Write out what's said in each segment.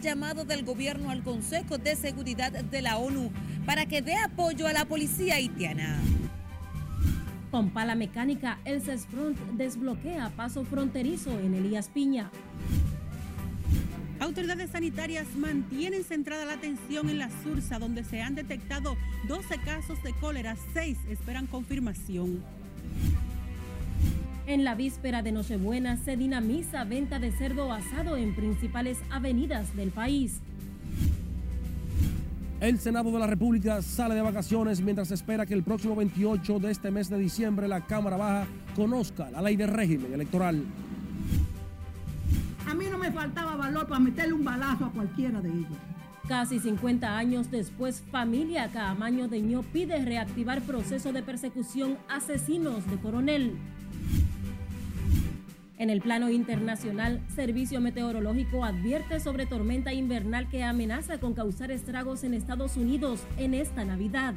llamado del gobierno al Consejo de Seguridad de la ONU para que dé apoyo a la policía haitiana. Con pala mecánica, el CESFRONT desbloquea paso fronterizo en Elías Piña. Autoridades sanitarias mantienen centrada la atención en la Sursa, donde se han detectado 12 casos de cólera, 6 esperan confirmación. En la víspera de Nochebuena se dinamiza venta de cerdo asado en principales avenidas del país. El Senado de la República sale de vacaciones mientras espera que el próximo 28 de este mes de diciembre la Cámara Baja conozca la ley de régimen electoral. A mí no me faltaba valor para meterle un balazo a cualquiera de ellos. Casi 50 años después, familia Caamaño Deño pide reactivar proceso de persecución asesinos de coronel. En el plano internacional, Servicio Meteorológico advierte sobre tormenta invernal que amenaza con causar estragos en Estados Unidos en esta Navidad.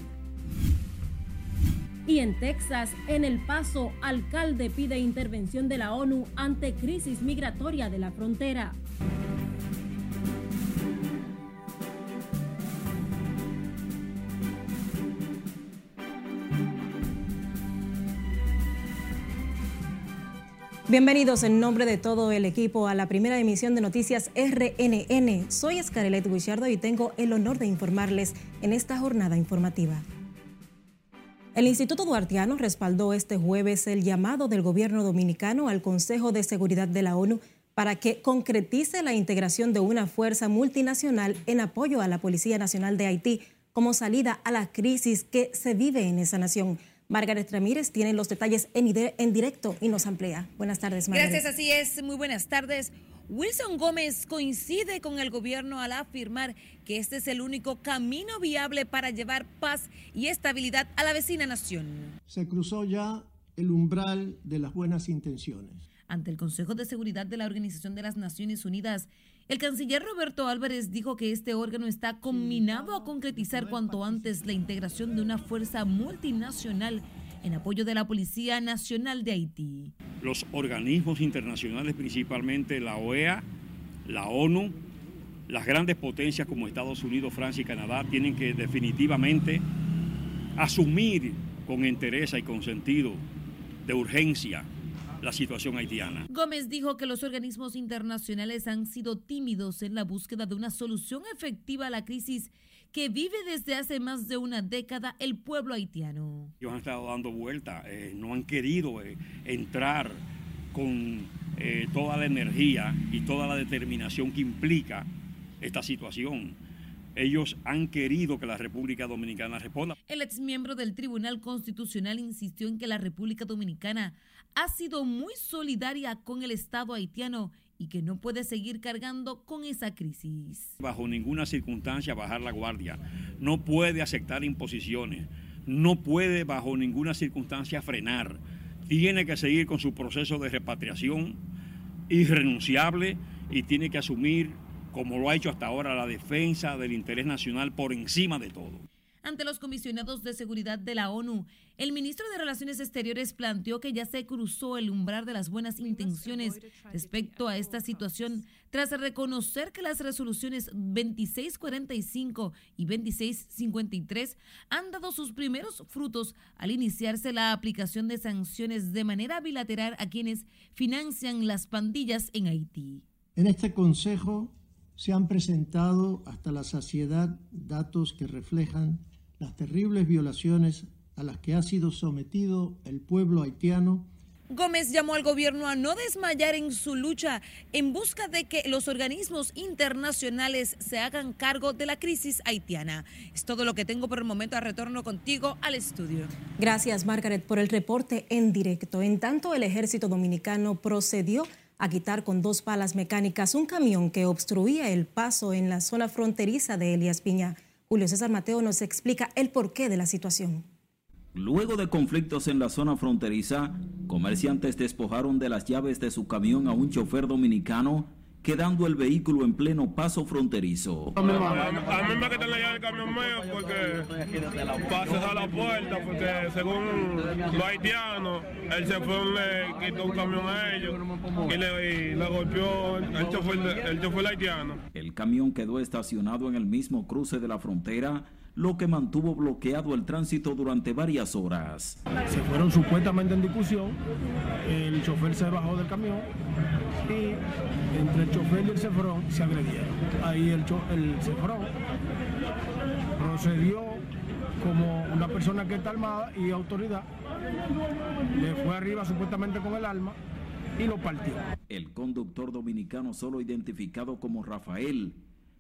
Y en Texas, en El Paso, alcalde pide intervención de la ONU ante crisis migratoria de la frontera. Bienvenidos en nombre de todo el equipo a la primera emisión de Noticias RNN. Soy Escarelet Guichardo y tengo el honor de informarles en esta jornada informativa. El Instituto Duartiano respaldó este jueves el llamado del gobierno dominicano al Consejo de Seguridad de la ONU para que concretice la integración de una fuerza multinacional en apoyo a la Policía Nacional de Haití como salida a la crisis que se vive en esa nación. Margaret Ramírez tiene los detalles en, directo y nos amplía. Buenas tardes, Margaret. Gracias, así es. Muy buenas tardes. Wilson Gómez coincide con el gobierno al afirmar que este es el único camino viable para llevar paz y estabilidad a la vecina nación. Se cruzó ya el umbral de las buenas intenciones. Ante el Consejo de Seguridad de la Organización de las Naciones Unidas, el canciller Roberto Álvarez dijo que este órgano está combinado a concretizar cuanto antes la integración de una fuerza multinacional en apoyo de la Policía Nacional de Haití. Los organismos internacionales, principalmente la OEA, la ONU, las grandes potencias como Estados Unidos, Francia y Canadá, tienen que definitivamente asumir con interés y con sentido de urgencia la situación haitiana. Gómez dijo que los organismos internacionales han sido tímidos en la búsqueda de una solución efectiva a la crisis que vive desde hace más de una década el pueblo haitiano. Ellos han estado dando vuelta, eh, no han querido eh, entrar con eh, toda la energía y toda la determinación que implica esta situación ellos han querido que la República Dominicana responda. El exmiembro del Tribunal Constitucional insistió en que la República Dominicana ha sido muy solidaria con el Estado haitiano y que no puede seguir cargando con esa crisis. Bajo ninguna circunstancia bajar la guardia, no puede aceptar imposiciones, no puede bajo ninguna circunstancia frenar, tiene que seguir con su proceso de repatriación irrenunciable y tiene que asumir como lo ha hecho hasta ahora la defensa del interés nacional por encima de todo. Ante los comisionados de seguridad de la ONU, el ministro de Relaciones Exteriores planteó que ya se cruzó el umbral de las buenas intenciones respecto a esta situación tras reconocer que las resoluciones 2645 y 2653 han dado sus primeros frutos al iniciarse la aplicación de sanciones de manera bilateral a quienes financian las pandillas en Haití. En este Consejo se han presentado hasta la saciedad datos que reflejan las terribles violaciones a las que ha sido sometido el pueblo haitiano. Gómez llamó al gobierno a no desmayar en su lucha en busca de que los organismos internacionales se hagan cargo de la crisis haitiana. Es todo lo que tengo por el momento. A retorno contigo al estudio. Gracias, Margaret, por el reporte en directo. En tanto, el ejército dominicano procedió a quitar con dos palas mecánicas un camión que obstruía el paso en la zona fronteriza de Elias Piña. Julio César Mateo nos explica el porqué de la situación. Luego de conflictos en la zona fronteriza, comerciantes despojaron de las llaves de su camión a un chofer dominicano quedando el vehículo en pleno paso fronterizo. A mí, me quitan la llave del camión mío porque pases a la puerta, porque según los haitianos, el chofer le quitó un camión a ellos y le, golpeó el chofer, el chofer haitiano. El camión quedó estacionado en el mismo cruce de la frontera lo que mantuvo bloqueado el tránsito durante varias horas. Se fueron supuestamente en discusión, el chofer se bajó del camión y entre el chofer y el cefrón se agredieron. Ahí el, el cefrón procedió como una persona que está armada y autoridad, le fue arriba supuestamente con el arma y lo partió. El conductor dominicano solo identificado como Rafael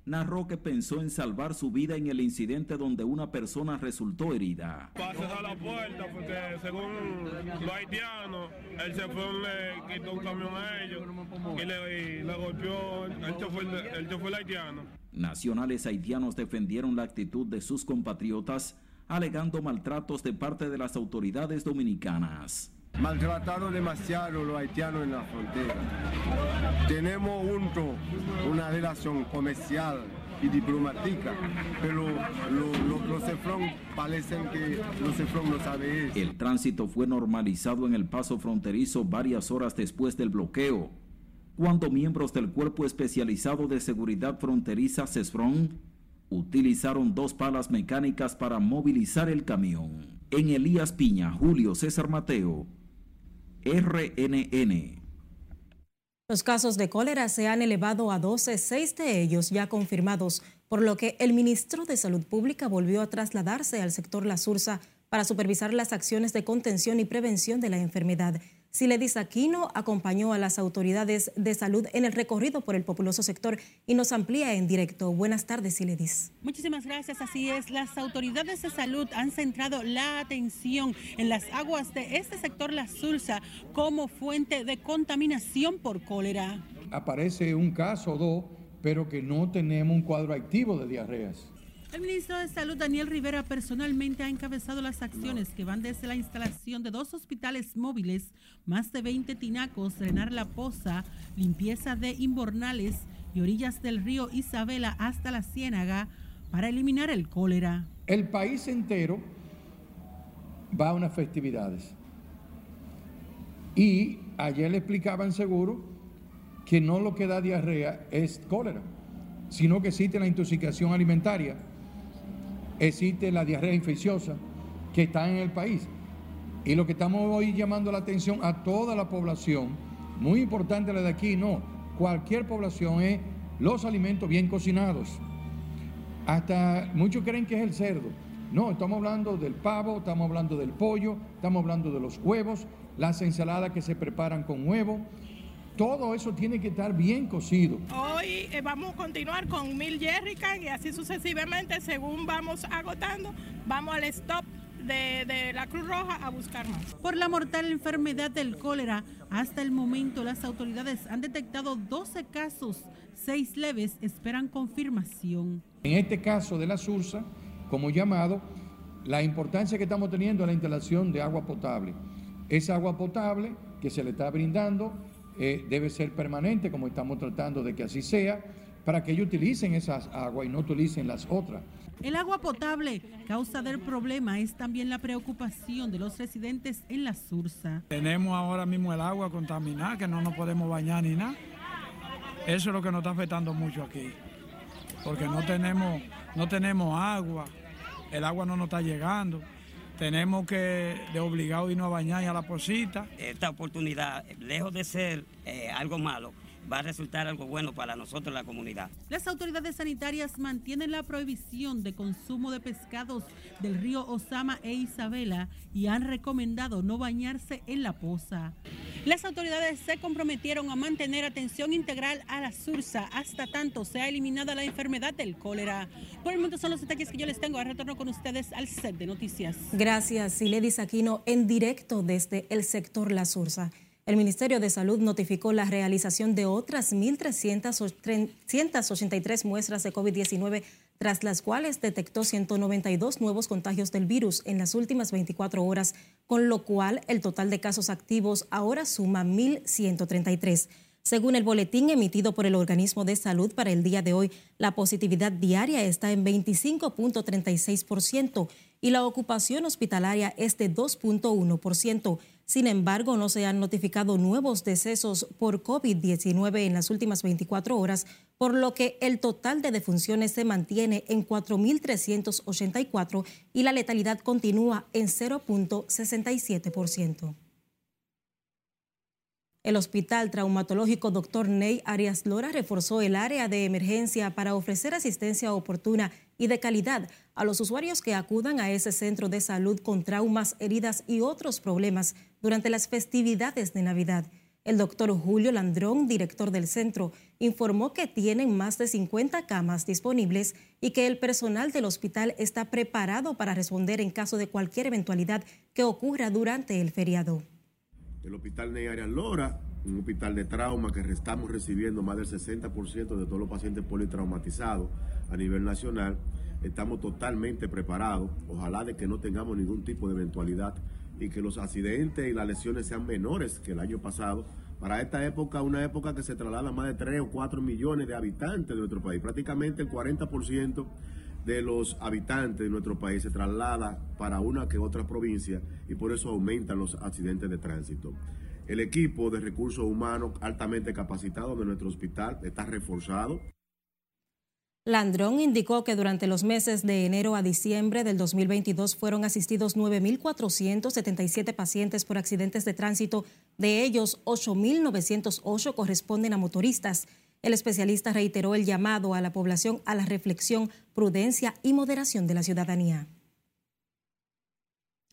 narró que pensó en salvar su vida en el incidente donde una persona resultó herida. Pases a la puerta porque según los haitianos, el chofer le quitó un camión a ellos y le, golpeó el chofer, el chofer haitiano. Nacionales haitianos defendieron la actitud de sus compatriotas alegando maltratos de parte de las autoridades dominicanas. Maltrataron demasiado los haitianos en la frontera. Tenemos junto una relación comercial y diplomática, pero los cefrón parecen que los cefrón no saben eso. El tránsito fue normalizado en el paso fronterizo varias horas después del bloqueo, cuando miembros del Cuerpo Especializado de Seguridad Fronteriza CESFRON utilizaron dos palas mecánicas para movilizar el camión. En Elías Piña, Julio César Mateo, RNN. Los casos de cólera se han elevado a 12, seis de ellos ya confirmados, por lo que el ministro de Salud Pública volvió a trasladarse al sector La Sursa para supervisar las acciones de contención y prevención de la enfermedad. Siledis Aquino acompañó a las autoridades de salud en el recorrido por el populoso sector y nos amplía en directo. Buenas tardes, Siledis. Muchísimas gracias. Así es, las autoridades de salud han centrado la atención en las aguas de este sector, la Sulsa, como fuente de contaminación por cólera. Aparece un caso o dos, pero que no tenemos un cuadro activo de diarreas. El ministro de Salud, Daniel Rivera, personalmente ha encabezado las acciones que van desde la instalación de dos hospitales móviles, más de 20 tinacos, drenar la poza, limpieza de inbornales y orillas del río Isabela hasta la Ciénaga para eliminar el cólera. El país entero va a unas festividades. Y ayer le explicaban seguro que no lo que da diarrea es cólera, sino que existe la intoxicación alimentaria existe la diarrea infecciosa que está en el país. Y lo que estamos hoy llamando la atención a toda la población, muy importante la de aquí, no, cualquier población es los alimentos bien cocinados. Hasta muchos creen que es el cerdo. No, estamos hablando del pavo, estamos hablando del pollo, estamos hablando de los huevos, las ensaladas que se preparan con huevo, todo eso tiene que estar bien cocido. Hoy eh, vamos a continuar con mil jerrycan y así sucesivamente, según vamos agotando, vamos al stop de, de, la Cruz Roja a buscar más. Por la mortal enfermedad del cólera, hasta el momento las autoridades han detectado 12 casos, 6 leves esperan confirmación. En este caso de la SURSA, como llamado, la importancia que estamos teniendo es la instalación de agua potable. Esa agua potable que se le está brindando eh, debe ser permanente, como estamos tratando de que así sea, para que ellos utilicen esas aguas y no utilicen las otras. El agua potable, causa del problema, es también la preocupación de los residentes en la Sursa. Tenemos ahora mismo el agua contaminada, que no nos podemos bañar ni nada. Eso es lo que nos está afectando mucho aquí, porque no tenemos, no tenemos agua, el agua no nos está llegando tenemos que de obligado irnos a bañar y a la posita. Esta oportunidad, lejos de ser eh, algo malo, va a resultar algo bueno para nosotros, la comunidad. Las autoridades sanitarias mantienen la prohibición de consumo de pescados del río Osama e Isabela y han recomendado no bañarse en la poza. Las autoridades se comprometieron a mantener atención integral a la Sursa hasta tanto sea eliminada la enfermedad del cólera. Por el momento son los detalles que yo les tengo. Retorno con ustedes al set de noticias. Gracias, Siledis Aquino, en directo desde el sector La Sursa. El Ministerio de Salud notificó la realización de otras 1.383 muestras de COVID-19, tras las cuales detectó 192 nuevos contagios del virus en las últimas 24 horas, con lo cual el total de casos activos ahora suma 1.133. Según el boletín emitido por el organismo de salud para el día de hoy, la positividad diaria está en 25.36% y la ocupación hospitalaria es de 2.1%. Sin embargo, no se han notificado nuevos decesos por COVID-19 en las últimas 24 horas, por lo que el total de defunciones se mantiene en 4.384 y la letalidad continúa en 0.67%. El Hospital Traumatológico Dr. Ney Arias Lora reforzó el área de emergencia para ofrecer asistencia oportuna y de calidad a los usuarios que acudan a ese centro de salud con traumas, heridas y otros problemas durante las festividades de Navidad. El doctor Julio Landrón, director del centro, informó que tienen más de 50 camas disponibles y que el personal del hospital está preparado para responder en caso de cualquier eventualidad que ocurra durante el feriado el Hospital Ney Arias Lora, un hospital de trauma que estamos recibiendo más del 60% de todos los pacientes politraumatizados a nivel nacional. Estamos totalmente preparados, ojalá de que no tengamos ningún tipo de eventualidad y que los accidentes y las lesiones sean menores que el año pasado. Para esta época, una época que se traslada más de 3 o 4 millones de habitantes de nuestro país, prácticamente el 40% de los habitantes de nuestro país se traslada para una que otra provincia y por eso aumentan los accidentes de tránsito. El equipo de recursos humanos altamente capacitado de nuestro hospital está reforzado. Landrón indicó que durante los meses de enero a diciembre del 2022 fueron asistidos 9.477 pacientes por accidentes de tránsito, de ellos 8.908 corresponden a motoristas el especialista reiteró el llamado a la población a la reflexión, prudencia y moderación de la ciudadanía.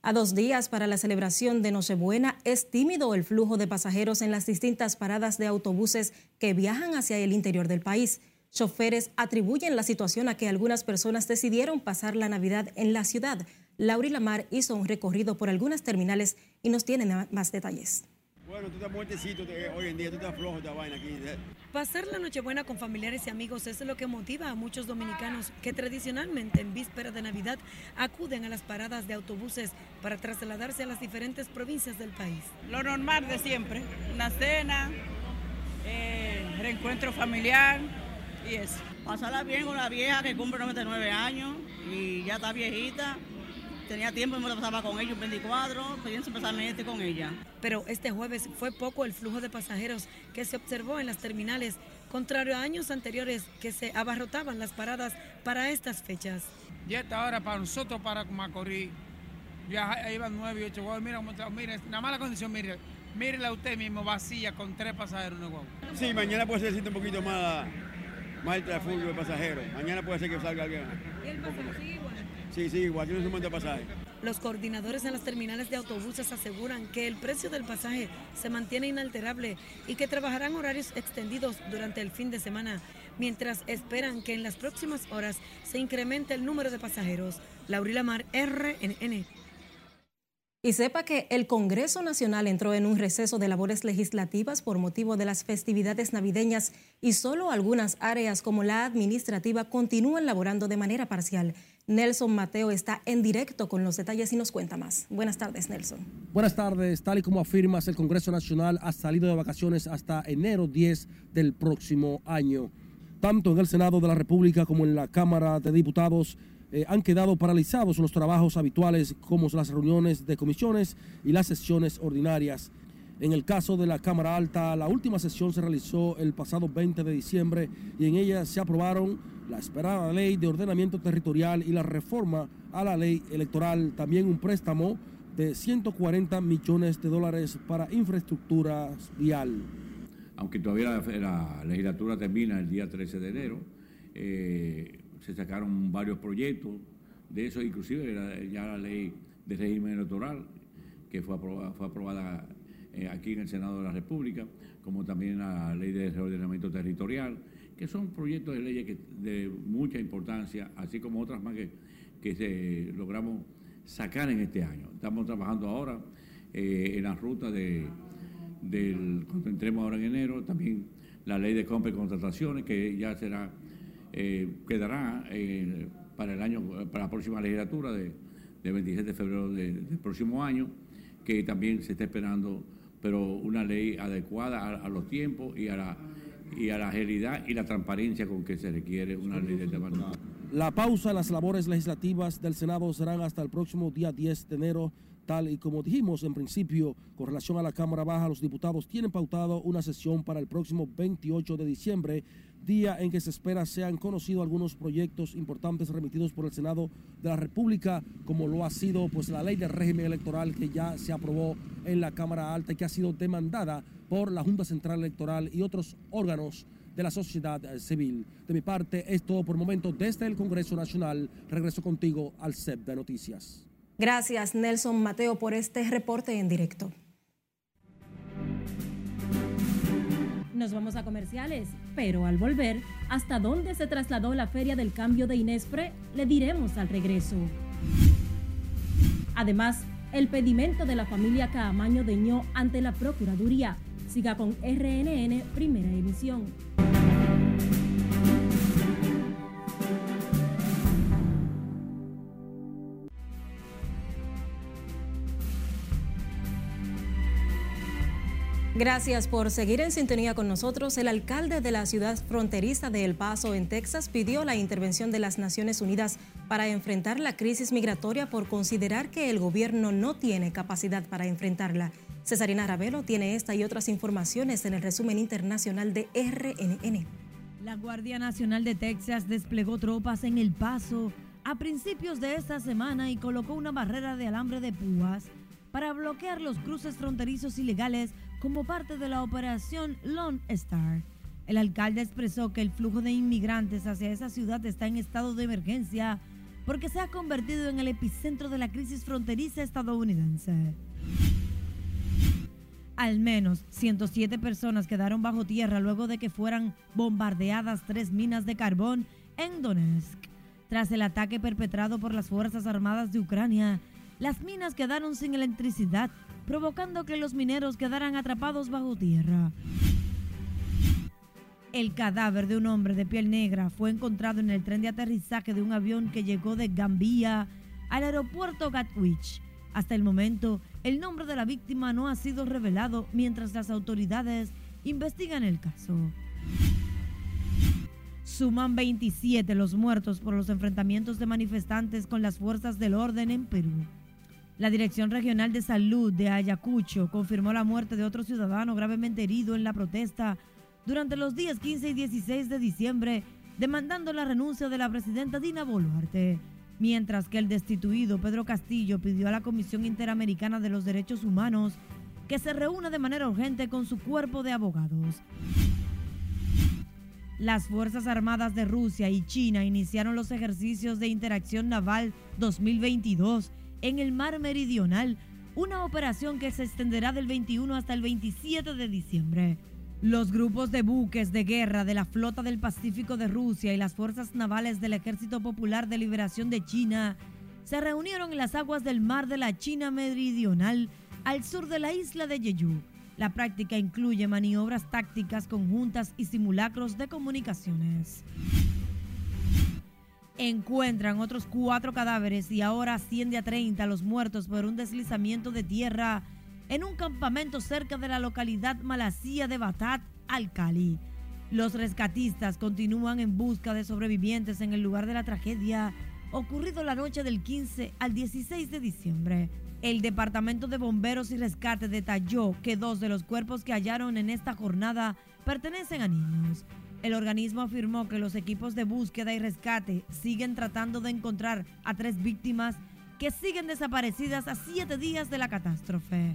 A dos días para la celebración de Nochebuena, es tímido el flujo de pasajeros en las distintas paradas de autobuses que viajan hacia el interior del país. Choferes atribuyen la situación a que algunas personas decidieron pasar la Navidad en la ciudad. Lauri Lamar hizo un recorrido por algunas terminales y nos tiene más detalles. Bueno, tú estás muertecito hoy en día, tú estás flojo esta vaina aquí. Pasar la Nochebuena con familiares y amigos es lo que motiva a muchos dominicanos que tradicionalmente en víspera de Navidad acuden a las paradas de autobuses para trasladarse a las diferentes provincias del país. Lo normal de siempre, una cena, eh, reencuentro familiar y eso. Pasarla bien con la vieja que cumple 99 años y ya está viejita tenía tiempo y me lo pasaba con ellos 24, pienso pasarme este con ella. Pero este jueves fue poco el flujo de pasajeros que se observó en las terminales, contrario a años anteriores que se abarrotaban las paradas para estas fechas. Ya esta hora para nosotros, para Macorís, ya iban nueve y ocho guaguas. Mira, mire, una mala condición, mire, mírela usted mismo vacía con tres pasajeros en el Sí, mañana puede ser un poquito más, más el tráfico de pasajeros. Mañana puede ser que salga alguien. ¿Y el Sí, sí, igual tiene de pasaje. Los coordinadores en las terminales de autobuses aseguran que el precio del pasaje se mantiene inalterable y que trabajarán horarios extendidos durante el fin de semana, mientras esperan que en las próximas horas se incremente el número de pasajeros. Laurila Mar, RNN. Y sepa que el Congreso Nacional entró en un receso de labores legislativas por motivo de las festividades navideñas y solo algunas áreas como la administrativa continúan laborando de manera parcial. Nelson Mateo está en directo con los detalles y nos cuenta más. Buenas tardes, Nelson. Buenas tardes. Tal y como afirmas, el Congreso Nacional ha salido de vacaciones hasta enero 10 del próximo año. Tanto en el Senado de la República como en la Cámara de Diputados eh, han quedado paralizados los trabajos habituales como las reuniones de comisiones y las sesiones ordinarias. En el caso de la Cámara Alta, la última sesión se realizó el pasado 20 de diciembre y en ella se aprobaron la esperada ley de ordenamiento territorial y la reforma a la ley electoral, también un préstamo de 140 millones de dólares para infraestructura vial. Aunque todavía la, legislatura termina el día 13 de enero, eh, se sacaron varios proyectos de eso, inclusive ya la ley de régimen electoral que fue fue aprobada eh, aquí en el Senado de la República, como también la ley de reordenamiento territorial, que son proyectos de leyes de mucha importancia, así como otras más que, que se logramos sacar en este año. Estamos trabajando ahora eh, en la ruta de, del, cuando entremos ahora en enero, también la ley de compra y contrataciones, que ya será, eh, quedará para el año, para la próxima legislatura de, 27 de febrero del próximo año, que también se está esperando pero una ley adecuada a, a los tiempos y a la y a la agilidad y la transparencia con que se requiere una ley de este magnitud. La pausa en las labores legislativas del Senado serán hasta el próximo día 10 de enero, tal y como dijimos en principio, con relación a la Cámara Baja, los diputados tienen pautado una sesión para el próximo 28 de diciembre, día en que se espera sean conocidos algunos proyectos importantes remitidos por el Senado de la República, como lo ha sido pues la ley de régimen electoral que ya se aprobó en la Cámara Alta y que ha sido demandada por la Junta Central Electoral y otros órganos de la sociedad eh, civil. De mi parte, es todo por el momento desde el Congreso Nacional. Regreso contigo al CEP de Noticias. Gracias, Nelson Mateo, por este reporte en directo. Nos vamos a comerciales, pero al volver, ¿hasta dónde se trasladó la Feria del Cambio de Inespre? Le diremos al regreso. Además, el pedimento de la familia Caamaño Deñó ante la Procuraduría Siga con RNN Primera Emisión. Gracias por seguir en sintonía con nosotros. El alcalde de la ciudad fronteriza de El Paso, en Texas, pidió la intervención de las Naciones Unidas para enfrentar la crisis migratoria por considerar que el gobierno no tiene capacidad para enfrentarla. Cesarina Ravelo tiene esta y otras informaciones en el resumen internacional de RNN. La Guardia Nacional de Texas desplegó tropas en El Paso a principios de esta semana y colocó una barrera de alambre de púas para bloquear los cruces fronterizos ilegales como parte de la operación Lone Star. El alcalde expresó que el flujo de inmigrantes hacia esa ciudad está en estado de emergencia porque se ha convertido en el epicentro de la crisis fronteriza estadounidense. Al menos 107 personas quedaron bajo tierra luego de que fueran bombardeadas tres minas de carbón en Donetsk. Tras el ataque perpetrado por las Fuerzas Armadas de Ucrania, las minas quedaron sin electricidad, provocando que los mineros quedaran atrapados bajo tierra. El cadáver de un hombre de piel negra fue encontrado en el tren de aterrizaje de un avión que llegó de Gambia al aeropuerto Gatwick. Hasta el momento, el nombre de la víctima no ha sido revelado mientras las autoridades investigan el caso. Suman 27 los muertos por los enfrentamientos de manifestantes con las fuerzas del orden en Perú. La Dirección Regional de Salud de Ayacucho confirmó la muerte de otro ciudadano gravemente herido en la protesta durante los días 15 y 16 de diciembre, demandando la renuncia de la presidenta Dina Boluarte mientras que el destituido Pedro Castillo pidió a la Comisión Interamericana de los Derechos Humanos que se reúna de manera urgente con su cuerpo de abogados. Las Fuerzas Armadas de Rusia y China iniciaron los ejercicios de interacción naval 2022 en el Mar Meridional, una operación que se extenderá del 21 hasta el 27 de diciembre. Los grupos de buques de guerra de la Flota del Pacífico de Rusia y las fuerzas navales del Ejército Popular de Liberación de China se reunieron en las aguas del mar de la China Meridional al sur de la isla de Jeju. La práctica incluye maniobras tácticas conjuntas y simulacros de comunicaciones. Encuentran otros cuatro cadáveres y ahora asciende a 30 los muertos por un deslizamiento de tierra en un campamento cerca de la localidad malasía de Batat, Al-Cali. Los rescatistas continúan en busca de sobrevivientes en el lugar de la tragedia ocurrido la noche del 15 al 16 de diciembre. El Departamento de Bomberos y Rescate detalló que dos de los cuerpos que hallaron en esta jornada pertenecen a niños. El organismo afirmó que los equipos de búsqueda y rescate siguen tratando de encontrar a tres víctimas que siguen desaparecidas a siete días de la catástrofe.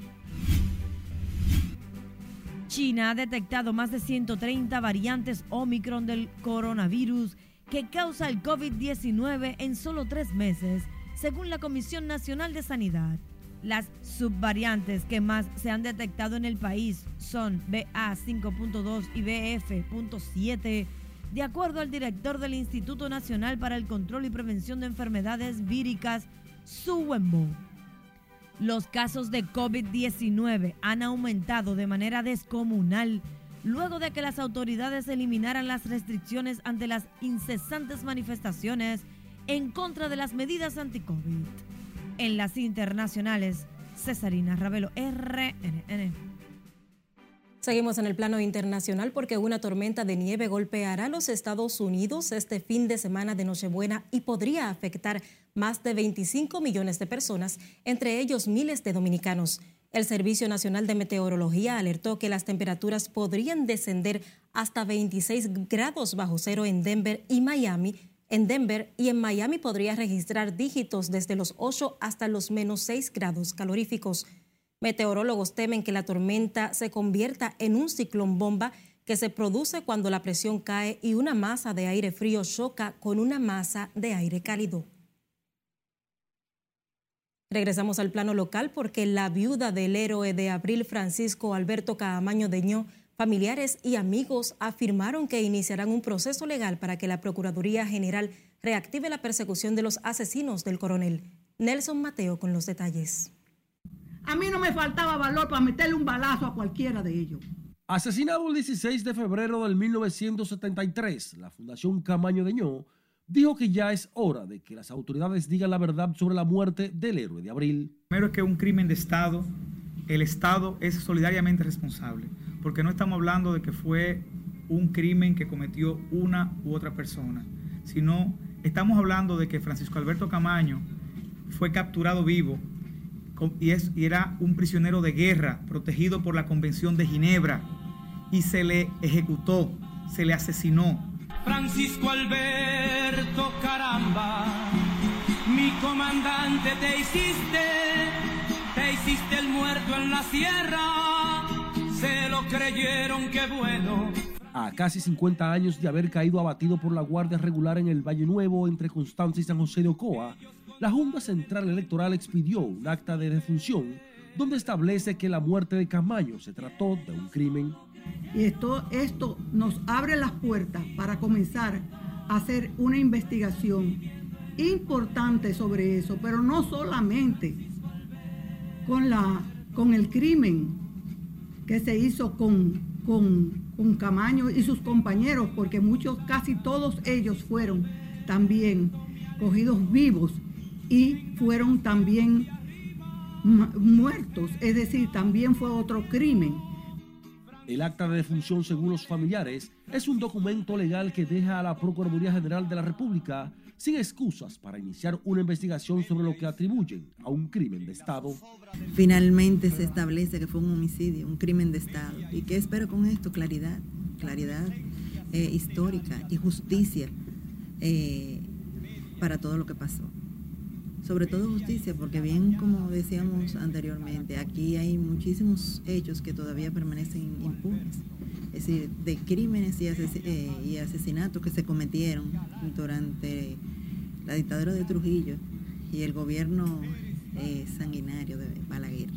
China ha detectado más de 130 variantes Omicron del coronavirus que causa el COVID-19 en solo tres meses, según la Comisión Nacional de Sanidad. Las subvariantes que más se han detectado en el país son BA5.2 y BF.7, de acuerdo al director del Instituto Nacional para el Control y Prevención de Enfermedades Víricas, Wenbo. Los casos de COVID-19 han aumentado de manera descomunal luego de que las autoridades eliminaran las restricciones ante las incesantes manifestaciones en contra de las medidas anti-COVID. En las internacionales, Cesarina Ravelo, RNN. Seguimos en el plano internacional porque una tormenta de nieve golpeará los Estados Unidos este fin de semana de Nochebuena y podría afectar más de 25 millones de personas, entre ellos miles de dominicanos. El Servicio Nacional de Meteorología alertó que las temperaturas podrían descender hasta 26 grados bajo cero en Denver y Miami. En Denver y en Miami podría registrar dígitos desde los 8 hasta los menos 6 grados caloríficos. Meteorólogos temen que la tormenta se convierta en un ciclón bomba que se produce cuando la presión cae y una masa de aire frío choca con una masa de aire cálido. Regresamos al plano local porque la viuda del héroe de abril Francisco Alberto Caamaño Deñó, familiares y amigos afirmaron que iniciarán un proceso legal para que la Procuraduría General reactive la persecución de los asesinos del coronel. Nelson Mateo con los detalles. A mí no me faltaba valor para meterle un balazo a cualquiera de ellos. Asesinado el 16 de febrero del 1973, la Fundación Camaño Deñó dijo que ya es hora de que las autoridades digan la verdad sobre la muerte del héroe de abril. Primero es que un crimen de Estado, el Estado es solidariamente responsable, porque no estamos hablando de que fue un crimen que cometió una u otra persona, sino estamos hablando de que Francisco Alberto Camaño fue capturado vivo y, y era un prisionero de guerra protegido por la Convención de Ginebra y se le ejecutó, se le asesinó. Francisco Alberto, caramba, mi comandante te hiciste, te hiciste el muerto en la sierra, se lo creyeron, qué bueno. A casi 50 años de haber caído abatido por la Guardia Regular en el Valle Nuevo entre Constanza y San José de Ocoa, la Junta Central Electoral expidió un acta de defunción donde establece que la muerte de Camaño se trató de un crimen. Y esto, esto nos abre las puertas para comenzar a hacer una investigación importante sobre eso, pero no solamente con, la, con el crimen que se hizo con, con, con Camaño y sus compañeros, porque muchos, casi todos ellos fueron también cogidos vivos y fueron también muertos, es decir, también fue otro crimen. El acta de defunción, según los familiares, es un documento legal que deja a la Procuraduría General de la República sin excusas para iniciar una investigación sobre lo que atribuyen a un crimen de Estado. Finalmente se establece que fue un homicidio, un crimen de Estado. ¿Y qué espero con esto? Claridad, claridad eh, histórica y justicia eh, para todo lo que pasó sobre todo justicia, porque bien como decíamos anteriormente, aquí hay muchísimos hechos que todavía permanecen impunes, es decir, de crímenes y, eh, asesinatos que se cometieron durante la dictadura de Trujillo y el gobierno eh, sanguinario de Balaguer.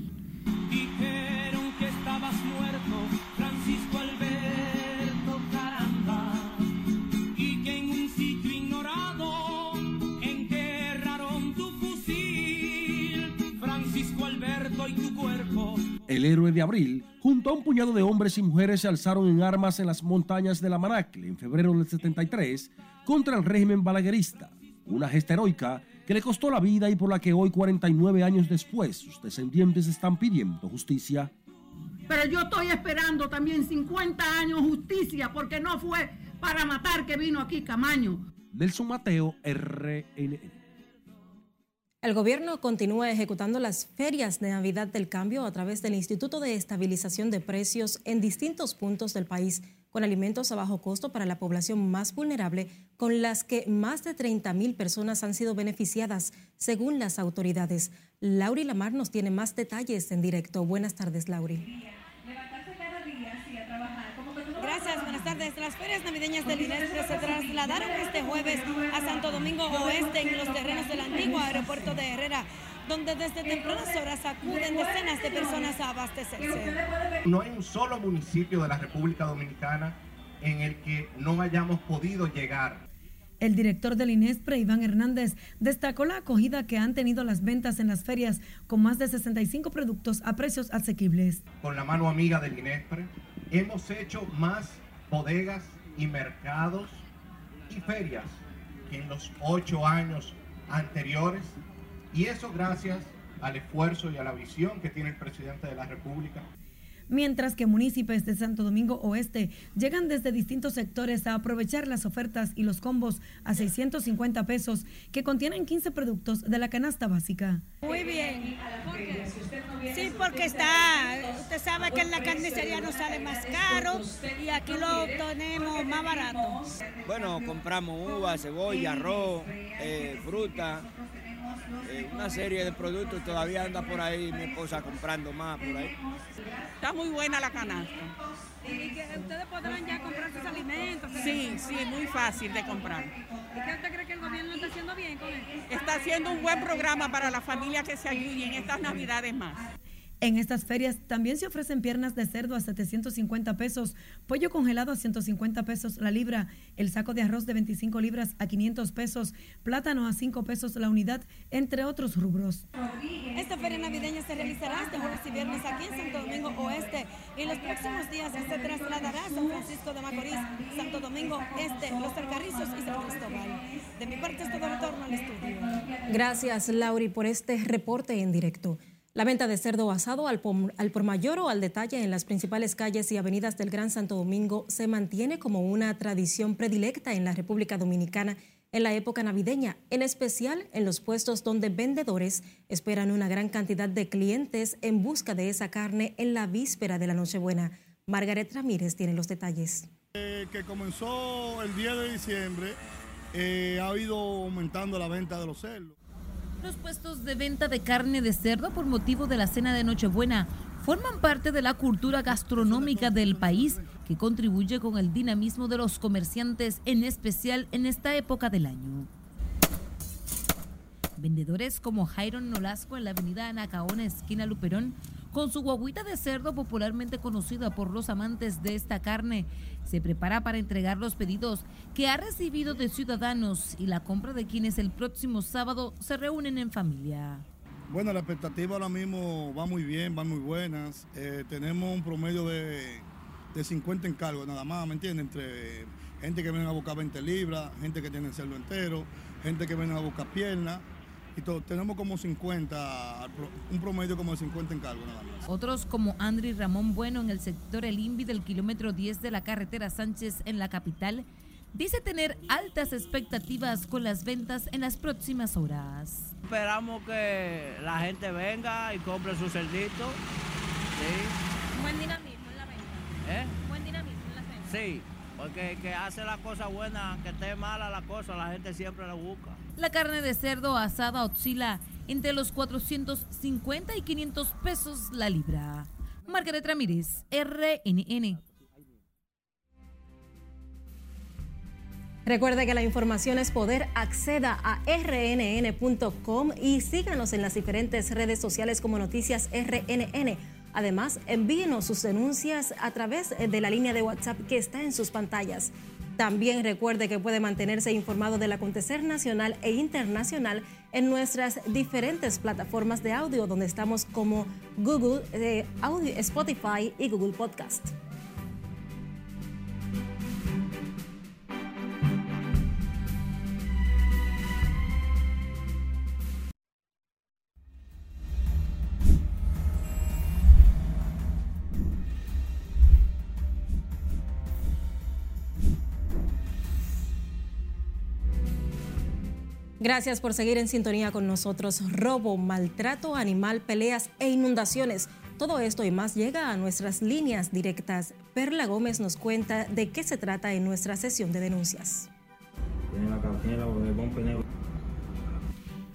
Dijeron que estabas muerto, Francisco Alberto Caramba, y que en un sitio ignorado El héroe de abril, junto a un puñado de hombres y mujeres, se alzaron en armas en las montañas de la Manacle en febrero del 73 contra el régimen balaguerista, una gesta heroica que le costó la vida y por la que hoy, 49 años después, sus descendientes están pidiendo justicia. Pero yo estoy esperando también 50 años justicia porque no fue para matar que vino aquí Camaño. Nelson Mateo, RNN. El gobierno continúa ejecutando las ferias de Navidad del Cambio a través del Instituto de Estabilización de Precios en distintos puntos del país, con alimentos a bajo costo para la población más vulnerable, con las que más de 30 mil personas han sido beneficiadas, según las autoridades. Lauri Lamar nos tiene más detalles en directo. Buenas tardes, Lauri. Gracias, buenas tardes. Las ferias navideñas del INESPRE se trasladaron este jueves a Santo Domingo Oeste en los terrenos del antiguo aeropuerto de Herrera donde desde tempranas horas acuden decenas de personas a abastecerse. No hay un solo municipio de la República Dominicana en el que no hayamos podido llegar. El director del INESPRE, Iván Hernández, destacó la acogida que han tenido las ventas en las ferias con más de 65 productos a precios asequibles. Con la mano amiga del INESPRE, hemos hecho más bodegas y mercados y ferias que en los ocho años anteriores y eso gracias al esfuerzo y a la visión que tiene el presidente de la República. mientras que municipios de Santo Domingo Oeste llegan desde distintos sectores a aprovechar las ofertas y los combos a 650 pesos que contienen 15 productos de la canasta básica. Muy bien. Sí, porque está, usted sabe que en la carnicería nos sale más caro y aquí lo tenemos más barato. Bueno, compramos uva, cebolla, arroz, eh, fruta, eh, una serie de productos. Todavía anda por ahí mi esposa comprando más por ahí. Está muy buena la canasta. ¿Y que ustedes podrán ya comprar sus alimentos? Sí, sí, es muy fácil de comprar. ¿Y qué usted cree que el gobierno está haciendo Está haciendo un buen programa para las familias que se ayuden en estas navidades más. En estas ferias también se ofrecen piernas de cerdo a 750 pesos, pollo congelado a 150 pesos la libra, el saco de arroz de 25 libras a 500 pesos, plátano a 5 pesos la unidad, entre otros rubros. Esta feria navideña se realizará este jueves y viernes aquí en Santo Domingo Oeste y en los próximos días se trasladará a San Francisco de Macorís, Santo Domingo Este, Los Alcarrizos y San Cristóbal. De mi parte es todo retorno al estudio. Gracias, Lauri, por este reporte en directo. La venta de cerdo asado al por, mayor o al detalle en las principales calles y avenidas del Gran Santo Domingo se mantiene como una tradición predilecta en la República Dominicana en la época navideña, en especial en los puestos donde vendedores esperan una gran cantidad de clientes en busca de esa carne en la víspera de la Nochebuena. Margaret Ramírez tiene los detalles. Eh, que comenzó el 10 de diciembre, eh, ha ido aumentando la venta de los cerdos. Los puestos de venta de carne de cerdo por motivo de la cena de Nochebuena forman parte de la cultura gastronómica del país que contribuye con el dinamismo de los comerciantes, en especial en esta época del año. Vendedores como Jairon Nolasco en la avenida Anacaona, esquina Luperón, con su guaguita de cerdo popularmente conocida por los amantes de esta carne, se prepara para entregar los pedidos que ha recibido de ciudadanos y la compra de quienes el próximo sábado se reúnen en familia. Bueno, la expectativa ahora mismo va muy bien, van muy buenas. Eh, tenemos un promedio de, de 50 encargos nada más, ¿me entiendes? Entre gente que viene a buscar 20 libras, gente que tiene el cerdo entero, gente que viene a buscar piernas. Y todo, tenemos como 50, un promedio como de 50 encargos nada más. Otros como Andri Ramón Bueno en el sector El Invi del kilómetro 10 de la carretera Sánchez en la capital, dice tener altas expectativas con las ventas en las próximas horas. Esperamos que la gente venga y compre su cerdito. Sí. Buen dinamismo en la venta. ¿Eh? Buen dinamismo en la venta. Sí, porque que hace la cosa buena, que esté mala la cosa, la gente siempre la busca. La carne de cerdo asada oscila entre los 450 y 500 pesos la libra. Margaret Ramírez, RNN. Recuerde que la información es poder. Acceda a rnn.com y síganos en las diferentes redes sociales como Noticias RNN. Además, envíenos sus denuncias a través de la línea de WhatsApp que está en sus pantallas. También recuerde que puede mantenerse informado del acontecer nacional e internacional en nuestras diferentes plataformas de audio, donde estamos como Google, eh, audio, Spotify y Google Podcast. Gracias por seguir en sintonía con nosotros. Robo, maltrato animal, peleas e inundaciones. Todo esto y más llega a nuestras líneas directas. Perla Gómez nos cuenta de qué se trata en nuestra sesión de denuncias.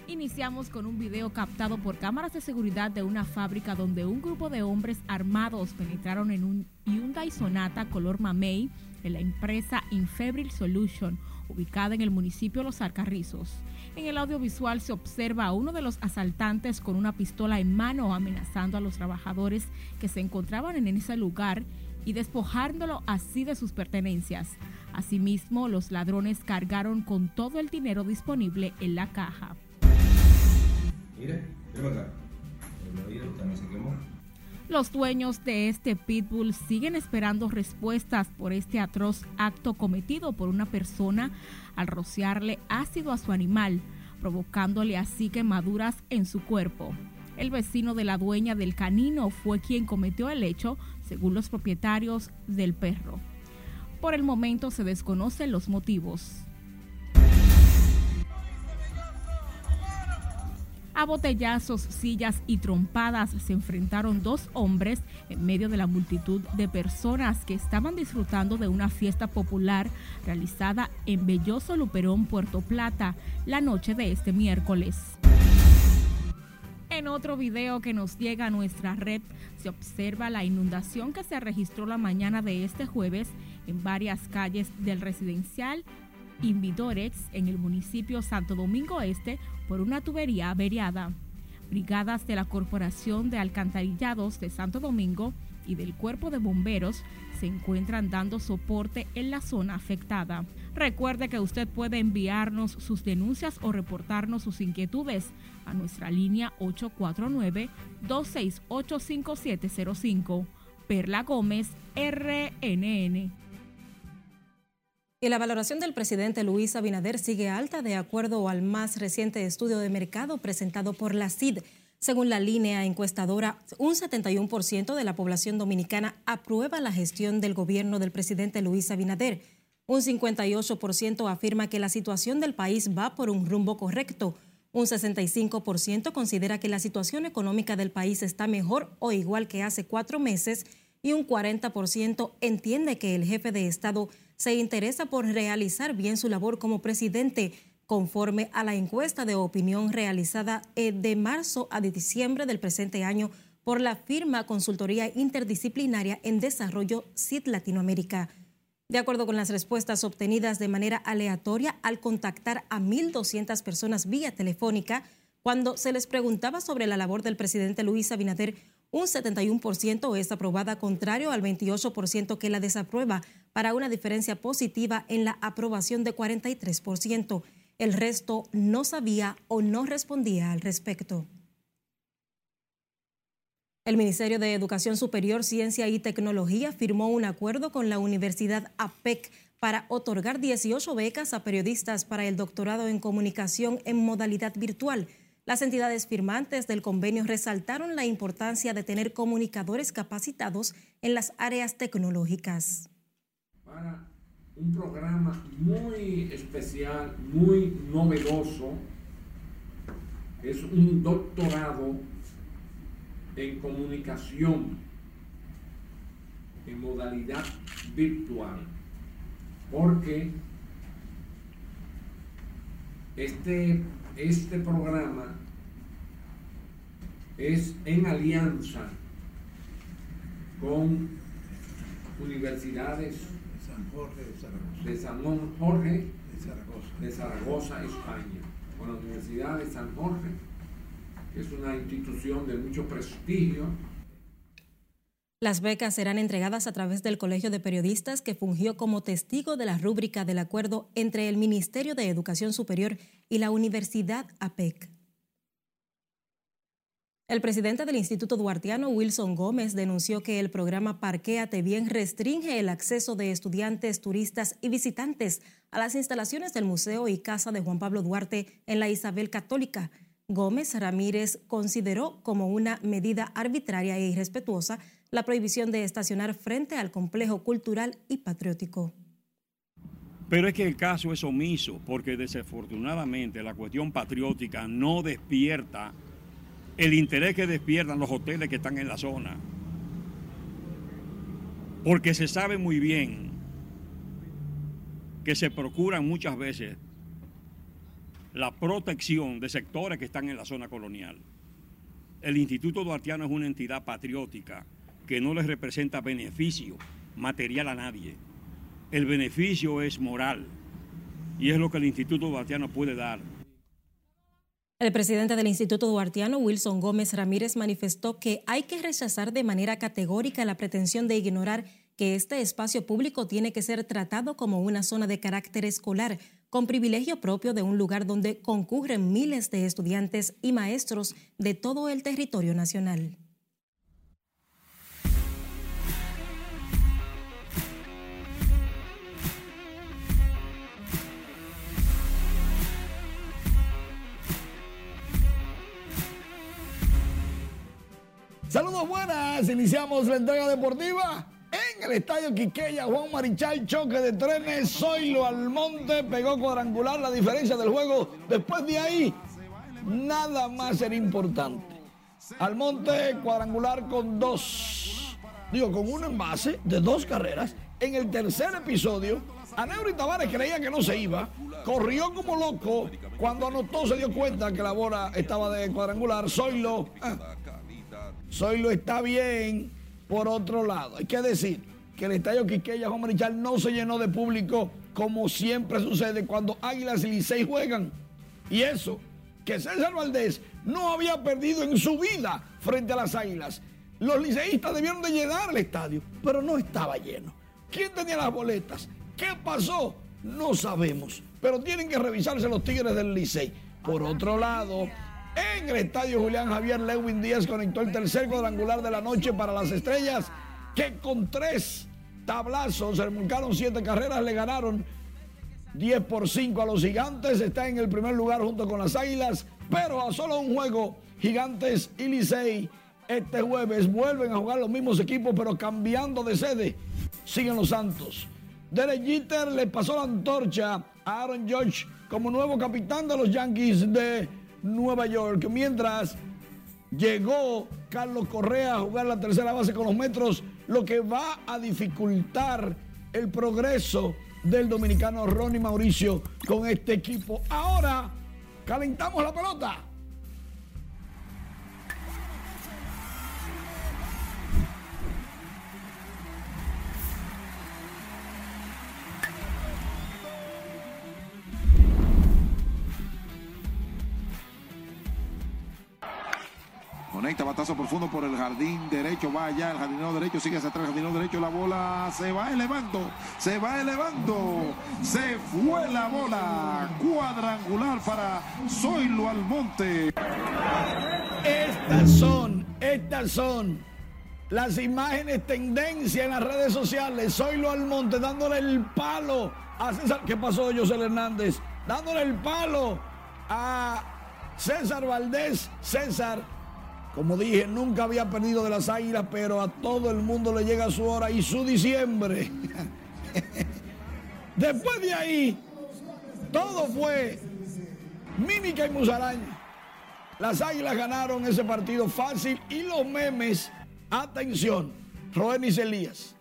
Iniciamos con un video captado por cámaras de seguridad de una fábrica donde un grupo de hombres armados penetraron en un Hyundai Sonata color mamey en la empresa Infebril Solution, ubicada en el municipio Los Alcarrizos. En el audiovisual se observa a uno de los asaltantes con una pistola en mano amenazando a los trabajadores que se encontraban en ese lugar y despojándolo así de sus pertenencias. Asimismo, los ladrones cargaron con todo el dinero disponible en la caja. Mire. El también se quemó. Los dueños de este pitbull siguen esperando respuestas por este atroz acto cometido por una persona al rociarle ácido a su animal, provocándole así quemaduras en su cuerpo. El vecino de la dueña del canino fue quien cometió el hecho, según los propietarios del perro. Por el momento se desconocen los motivos. A botellazos, sillas y trompadas se enfrentaron dos hombres en medio de la multitud de personas que estaban disfrutando de una fiesta popular realizada en Belloso Luperón, Puerto Plata, la noche de este miércoles. En otro video que nos llega a nuestra red se observa la inundación que se registró la mañana de este jueves en varias calles del residencial Invidorex en el municipio Santo Domingo Este por una tubería averiada. Brigadas de la Corporación de Alcantarillados de Santo Domingo y del Cuerpo de Bomberos se encuentran dando soporte en la zona afectada. Recuerde que usted puede enviarnos sus denuncias o reportarnos sus inquietudes a nuestra línea 849-268-5705. Perla Gómez, RNN. Y la valoración del presidente Luis Abinader sigue alta de acuerdo al más reciente estudio de mercado presentado por la CID. Según la línea encuestadora, un 71% de la población dominicana aprueba la gestión del gobierno del presidente Luis Abinader. Un 58% afirma que la situación del país va por un rumbo correcto. Un 65% considera que la situación económica del país está mejor o igual que hace cuatro meses y un 40% entiende que el jefe de Estado se interesa por realizar bien su labor como presidente, conforme a la encuesta de opinión realizada eh, de marzo a diciembre del presente año por la firma Consultoría Interdisciplinaria en Desarrollo CID Latinoamérica. De acuerdo con las respuestas obtenidas de manera aleatoria al contactar a 1.200 personas vía telefónica, cuando se les preguntaba sobre la labor del presidente Luis Abinader, un 71% es aprobada, contrario al 28% que la desaprueba, para una diferencia positiva en la aprobación de 43%. El resto no sabía o no respondía al respecto. El Ministerio de Educación Superior, Ciencia y Tecnología firmó un acuerdo con la Universidad APEC para otorgar 18 becas a periodistas para el doctorado en comunicación en modalidad virtual. Las entidades firmantes del convenio resaltaron la importancia de tener comunicadores capacitados en las áreas tecnológicas. Para un programa muy especial, muy novedoso, es un doctorado en comunicación en modalidad virtual, porque este este programa es en alianza con universidades de San Jorge de Zaragoza, de San Jorge de Zaragoza, de Zaragoza, España, con la Universidad de San Jorge, que es una institución de mucho prestigio. Las becas serán entregadas a través del Colegio de Periodistas que fungió como testigo de la rúbrica del acuerdo entre el Ministerio de Educación Superior y la Universidad APEC. El presidente del Instituto Duartiano, Wilson Gómez, denunció que el programa Parquéate Bien restringe el acceso de estudiantes, turistas y visitantes a las instalaciones del Museo y Casa de Juan Pablo Duarte en la Isabel Católica. Gómez Ramírez consideró como una medida arbitraria e irrespetuosa la prohibición de estacionar frente al complejo cultural y patriótico. Pero es que el caso es omiso, porque desafortunadamente la cuestión patriótica no despierta el interés que despiertan los hoteles que están en la zona. Porque se sabe muy bien que se procuran muchas veces la protección de sectores que están en la zona colonial. El Instituto Duartiano es una entidad patriótica que no les representa beneficio material a nadie. El beneficio es moral y es lo que el Instituto Duartiano puede dar. El presidente del Instituto Duartiano, Wilson Gómez Ramírez, manifestó que hay que rechazar de manera categórica la pretensión de ignorar que este espacio público tiene que ser tratado como una zona de carácter escolar, con privilegio propio de un lugar donde concurren miles de estudiantes y maestros de todo el territorio nacional. Saludos buenas, iniciamos la entrega deportiva en el estadio Quiqueya, Juan Marichal, choque de trenes, Zoilo Almonte, pegó cuadrangular, la diferencia del juego, después de ahí, nada más era importante. Almonte cuadrangular con dos, digo, con un envase de dos carreras, en el tercer episodio, Aneuri Tavares creía que no se iba, corrió como loco, cuando anotó se dio cuenta que la bola estaba de cuadrangular, Zoilo... ah, Zoilo está bien. Por otro lado, hay que decir que el estadio Quiqueya Juan Marichal no se llenó de público como siempre sucede cuando Águilas y Licey juegan. Y eso, que César Valdés no había perdido en su vida frente a las Águilas. Los liceístas debieron de llenar el estadio, pero no estaba lleno. ¿Quién tenía las boletas? ¿Qué pasó? No sabemos, pero tienen que revisarse los Tigres del Licey. Por otro lado, en el estadio Julián Javier Lewin Díaz conectó el tercer cuadrangular de la noche para las estrellas, que con tres tablazos remolcaron siete carreras, le ganaron 10 por 5 a los gigantes, está en el primer lugar junto con las águilas, pero a solo un juego, gigantes y Licey este jueves vuelven a jugar los mismos equipos, pero cambiando de sede, siguen los Santos. Derek Jeter le pasó la antorcha a Aaron Judge como nuevo capitán de los Yankees de Nueva York, mientras llegó Carlos Correa a jugar la tercera base con los metros, lo que va a dificultar el progreso del dominicano Ronnie Mauricio con este equipo. Ahora calentamos la pelota. Batazo profundo por el jardín derecho. Va allá el jardinero derecho. Sigue hacia atrás el jardinero derecho. La bola se va elevando. Se va elevando. Se fue la bola. Cuadrangular para Zoilo Almonte. Estas son, estas son las imágenes tendencia en las redes sociales. Zoilo Almonte dándole el palo a César. ¿Qué pasó, José Hernández? Dándole el palo a César Valdés. César como dije, nunca había perdido de las águilas, pero a todo el mundo le llega su hora y su diciembre. Después de ahí, todo fue mímica y musaraña. Las águilas ganaron ese partido fácil y los memes, atención, Roenis Elías,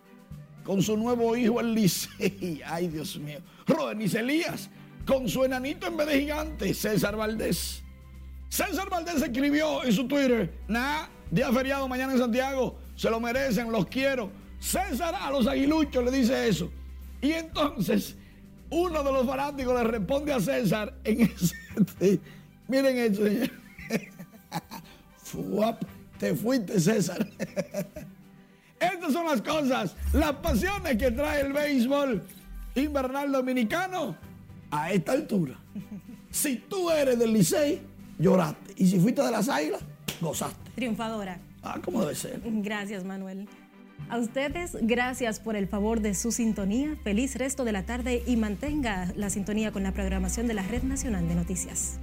con su nuevo hijo el Licey. Ay, Dios mío. Roenis Elías, con su enanito en vez de gigante, César Valdés. César Valdés escribió en su Twitter, nah, día feriado mañana en Santiago, se lo merecen, los quiero. César a los aguiluchos le dice eso. Y entonces, uno de los fanáticos le responde a César en ese... Miren eso, señor. Fuap, te fuiste, César. Estas son las cosas, las pasiones que trae el béisbol invernal dominicano a esta altura. Si tú eres del Licey, lloraste. Y si fuiste de las águilas, gozaste. Triunfadora. Ah, como debe ser. Gracias, Manuel. A ustedes, gracias por el favor de su sintonía. Feliz resto de la tarde y mantenga la sintonía con la programación de la Red Nacional de Noticias.